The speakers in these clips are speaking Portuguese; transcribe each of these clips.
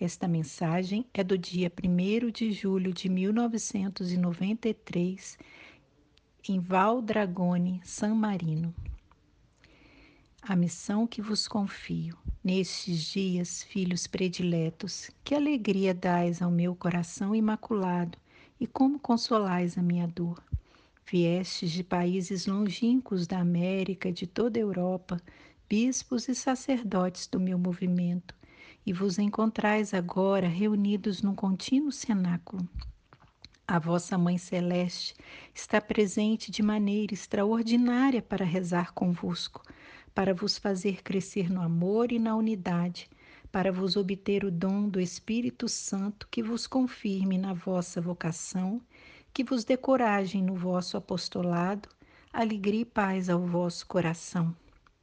esta mensagem é do dia 1 de julho de 1993, em Val Dragone, San Marino. A missão que vos confio. Nestes dias, filhos prediletos, que alegria dais ao meu coração imaculado e como consolais a minha dor. Viestes de países longínquos da América, de toda a Europa, bispos e sacerdotes do meu movimento, e vos encontrais agora reunidos num contínuo cenáculo. A vossa Mãe Celeste está presente de maneira extraordinária para rezar convosco, para vos fazer crescer no amor e na unidade, para vos obter o dom do Espírito Santo que vos confirme na vossa vocação, que vos dê coragem no vosso apostolado, alegria e paz ao vosso coração.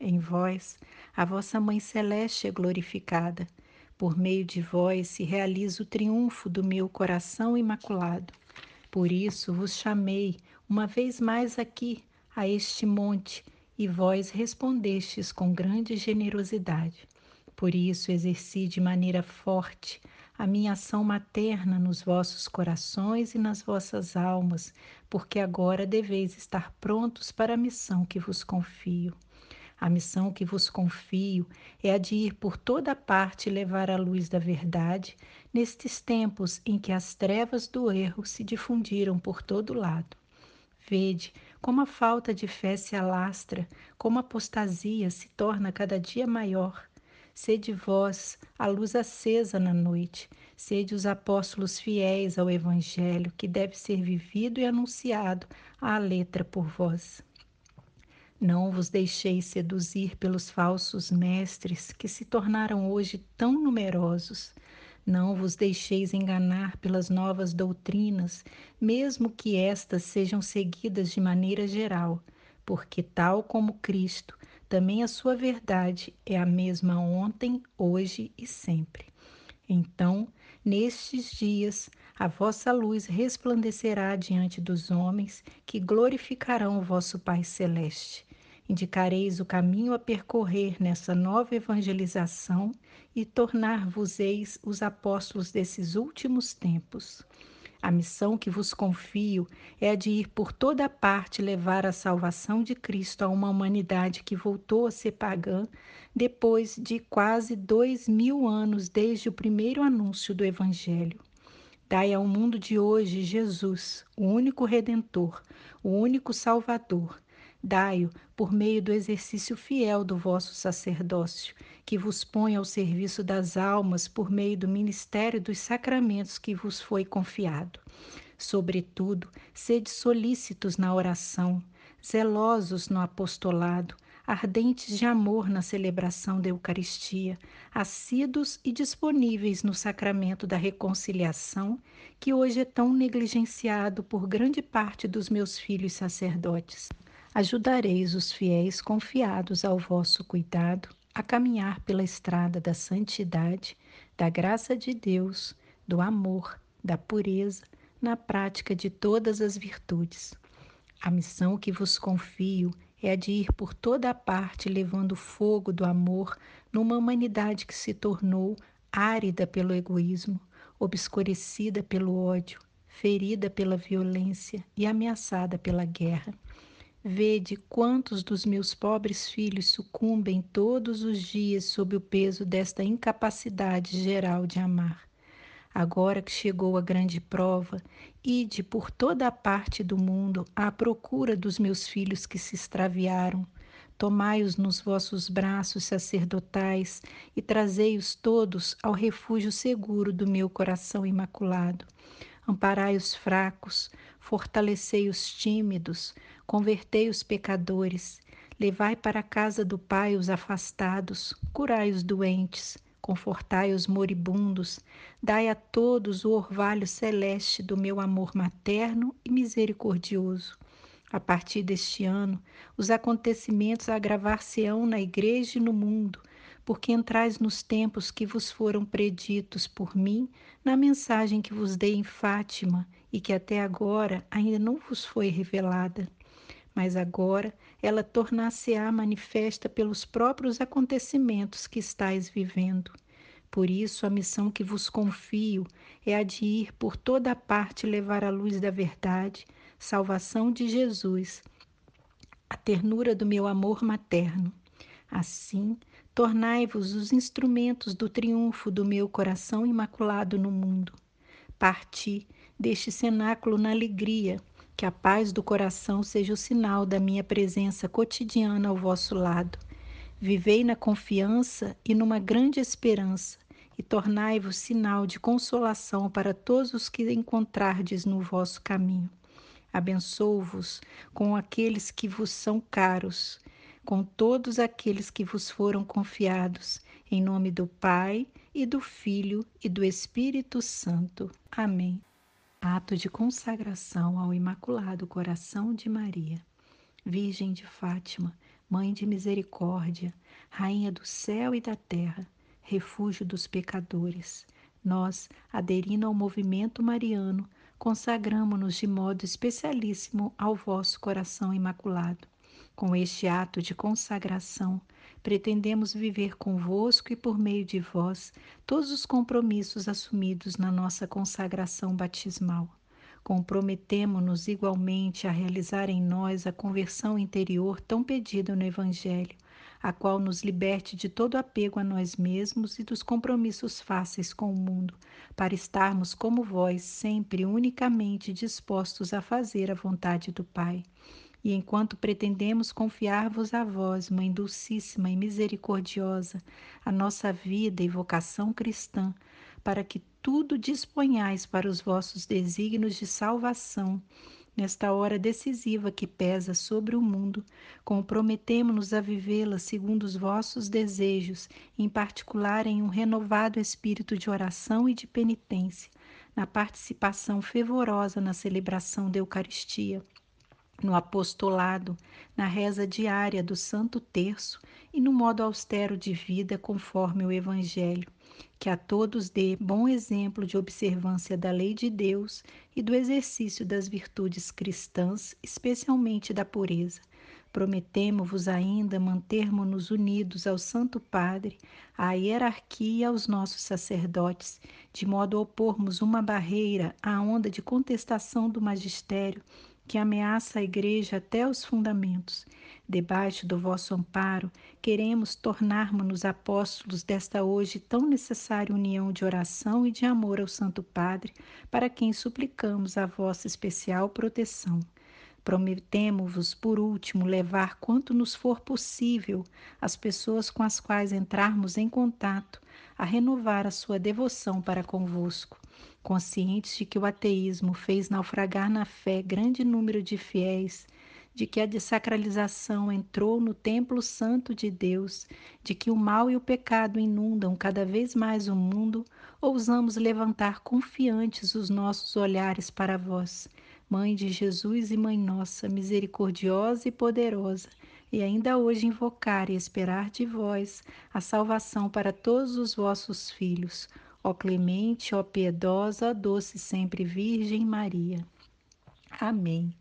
Em vós, a vossa Mãe Celeste é glorificada. Por meio de vós se realiza o triunfo do meu coração imaculado. Por isso vos chamei uma vez mais aqui, a este monte, e vós respondestes com grande generosidade. Por isso exerci de maneira forte a minha ação materna nos vossos corações e nas vossas almas, porque agora deveis estar prontos para a missão que vos confio. A missão que vos confio é a de ir por toda parte levar a luz da verdade nestes tempos em que as trevas do erro se difundiram por todo lado. Vede como a falta de fé se alastra, como a apostasia se torna cada dia maior. Sede vós a luz acesa na noite, sede os apóstolos fiéis ao Evangelho que deve ser vivido e anunciado à letra por vós. Não vos deixeis seduzir pelos falsos mestres que se tornaram hoje tão numerosos. Não vos deixeis enganar pelas novas doutrinas, mesmo que estas sejam seguidas de maneira geral, porque, tal como Cristo, também a sua verdade é a mesma ontem, hoje e sempre. Então, nestes dias, a vossa luz resplandecerá diante dos homens que glorificarão o vosso Pai Celeste. Indicareis o caminho a percorrer nessa nova evangelização e tornar-vos-eis os apóstolos desses últimos tempos. A missão que vos confio é a de ir por toda parte levar a salvação de Cristo a uma humanidade que voltou a ser pagã depois de quase dois mil anos desde o primeiro anúncio do Evangelho. Dai ao mundo de hoje Jesus, o único Redentor, o único Salvador, Dai-o por meio do exercício fiel do vosso sacerdócio, que vos põe ao serviço das almas por meio do ministério dos sacramentos que vos foi confiado. Sobretudo, sede solícitos na oração, zelosos no apostolado, ardentes de amor na celebração da Eucaristia, assíduos e disponíveis no sacramento da reconciliação, que hoje é tão negligenciado por grande parte dos meus filhos sacerdotes ajudareis os fiéis confiados ao vosso cuidado a caminhar pela estrada da santidade, da graça de Deus, do amor, da pureza, na prática de todas as virtudes. A missão que vos confio é a de ir por toda a parte levando o fogo do amor numa humanidade que se tornou árida pelo egoísmo, obscurecida pelo ódio, ferida pela violência e ameaçada pela guerra. Vede quantos dos meus pobres filhos sucumbem todos os dias sob o peso desta incapacidade geral de amar. Agora que chegou a grande prova, ide por toda a parte do mundo à procura dos meus filhos que se extraviaram. Tomai-os nos vossos braços sacerdotais e trazei-os todos ao refúgio seguro do meu coração imaculado. Amparai os fracos, fortalecei os tímidos, convertei os pecadores, levai para a casa do Pai os afastados, curai os doentes, confortai os moribundos, dai a todos o orvalho celeste do meu amor materno e misericordioso. A partir deste ano, os acontecimentos agravar-se-ão na Igreja e no mundo, porque entrais nos tempos que vos foram preditos por mim na mensagem que vos dei em Fátima e que até agora ainda não vos foi revelada. Mas agora ela tornar-se-á manifesta pelos próprios acontecimentos que estáis vivendo. Por isso, a missão que vos confio é a de ir por toda a parte levar a luz da verdade, salvação de Jesus, a ternura do meu amor materno. Assim, Tornai-vos os instrumentos do triunfo do meu coração imaculado no mundo. Parti deste cenáculo na alegria, que a paz do coração seja o sinal da minha presença cotidiana ao vosso lado. Vivei na confiança e numa grande esperança, e tornai-vos sinal de consolação para todos os que encontrardes no vosso caminho. Abençoo-vos com aqueles que vos são caros com todos aqueles que vos foram confiados, em nome do Pai e do Filho e do Espírito Santo. Amém. Ato de consagração ao Imaculado Coração de Maria. Virgem de Fátima, Mãe de Misericórdia, Rainha do céu e da terra, refúgio dos pecadores, nós, aderindo ao movimento mariano, consagramos-nos de modo especialíssimo ao vosso coração imaculado com este ato de consagração, pretendemos viver convosco e por meio de vós todos os compromissos assumidos na nossa consagração batismal. Comprometemo-nos igualmente a realizar em nós a conversão interior tão pedida no Evangelho, a qual nos liberte de todo apego a nós mesmos e dos compromissos fáceis com o mundo, para estarmos como vós, sempre unicamente dispostos a fazer a vontade do Pai. E enquanto pretendemos confiar-vos a vós, Mãe Dulcíssima e Misericordiosa, a nossa vida e vocação cristã, para que tudo disponhais para os vossos desígnios de salvação, nesta hora decisiva que pesa sobre o mundo, comprometemo-nos a vivê-la segundo os vossos desejos, em particular em um renovado espírito de oração e de penitência, na participação fervorosa na celebração da Eucaristia no apostolado, na reza diária do Santo Terço e no modo austero de vida conforme o Evangelho, que a todos dê bom exemplo de observância da lei de Deus e do exercício das virtudes cristãs, especialmente da pureza. Prometemo-vos ainda mantermos-nos unidos ao Santo Padre, à hierarquia e aos nossos sacerdotes, de modo a opormos uma barreira à onda de contestação do magistério que ameaça a Igreja até os fundamentos. Debaixo do vosso amparo, queremos tornarmos-nos apóstolos desta hoje tão necessária união de oração e de amor ao Santo Padre, para quem suplicamos a vossa especial proteção. Prometemo-vos, por último, levar quanto nos for possível as pessoas com as quais entrarmos em contato a renovar a sua devoção para convosco conscientes de que o ateísmo fez naufragar na fé grande número de fiéis, de que a desacralização entrou no templo santo de Deus, de que o mal e o pecado inundam cada vez mais o mundo, ousamos levantar confiantes os nossos olhares para vós, Mãe de Jesus e Mãe nossa, misericordiosa e poderosa, e ainda hoje invocar e esperar de vós a salvação para todos os vossos filhos Ó clemente, ó piedosa, ó doce sempre Virgem Maria. Amém.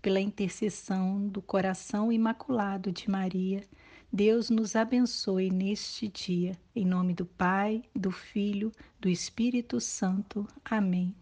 Pela intercessão do coração imaculado de Maria, Deus nos abençoe neste dia. Em nome do Pai, do Filho, do Espírito Santo. Amém.